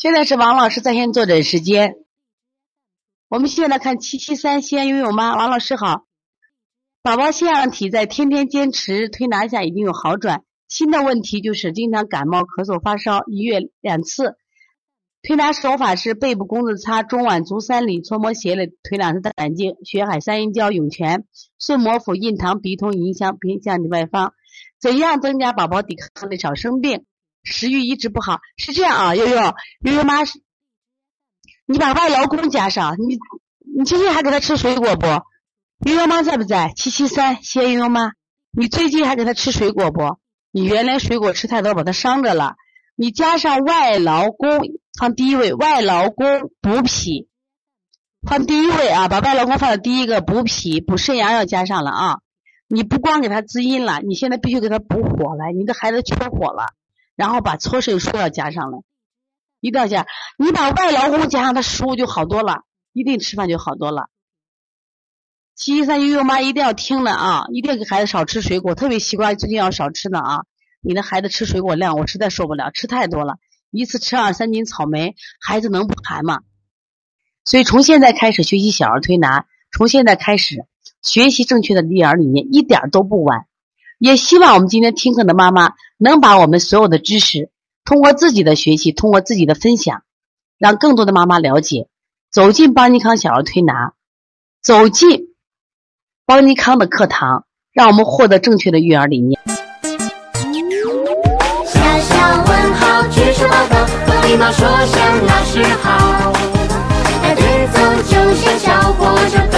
现在是王老师在线坐诊时间。我们现在看七七三西安拥有妈，王老师好。宝宝腺样体在天天坚持推拿下已经有好转，新的问题就是经常感冒、咳嗽、发烧，一月两次。推拿手法是背部弓子擦，中脘足三里，搓摩斜肋，推两次胆经，血海三阴交、涌泉、顺摩腹、印堂、鼻通、迎香、鼻向的外方。怎样增加宝宝抵抗力，少生病？食欲一直不好，是这样啊，悠悠悠悠妈，你把外劳宫加上，你你最近还给他吃水果不？悠悠妈在不在？七七三，谢悠悠妈，你最近还给他吃水果不？你原来水果吃太多，把他伤着了。你加上外劳宫放第一位，外劳宫补脾，放第一位啊，把外劳宫放在第一个，补脾补肾阳要加上了啊。你不光给他滋阴了，你现在必须给他补火了，你的孩子缺火了。然后把搓肾腧要加上了，一定要加。你把外劳宫加上，它食物就好多了，一定吃饭就好多了。七一三悠悠妈一定要听了啊，一定要给孩子少吃水果，特别西瓜最近要少吃的啊。你的孩子吃水果量我实在受不了，吃太多了，一次吃二三斤草莓，孩子能不寒吗？所以从现在开始学习小儿推拿，从现在开始学习正确的育儿理念，一点都不晚。也希望我们今天听课的妈妈能把我们所有的知识，通过自己的学习，通过自己的分享，让更多的妈妈了解，走进邦尼康小儿推拿，走进邦尼康的课堂，让我们获得正确的育儿理念。小小问号，举手报告，和礼貌说声老师好。排队走就像小火车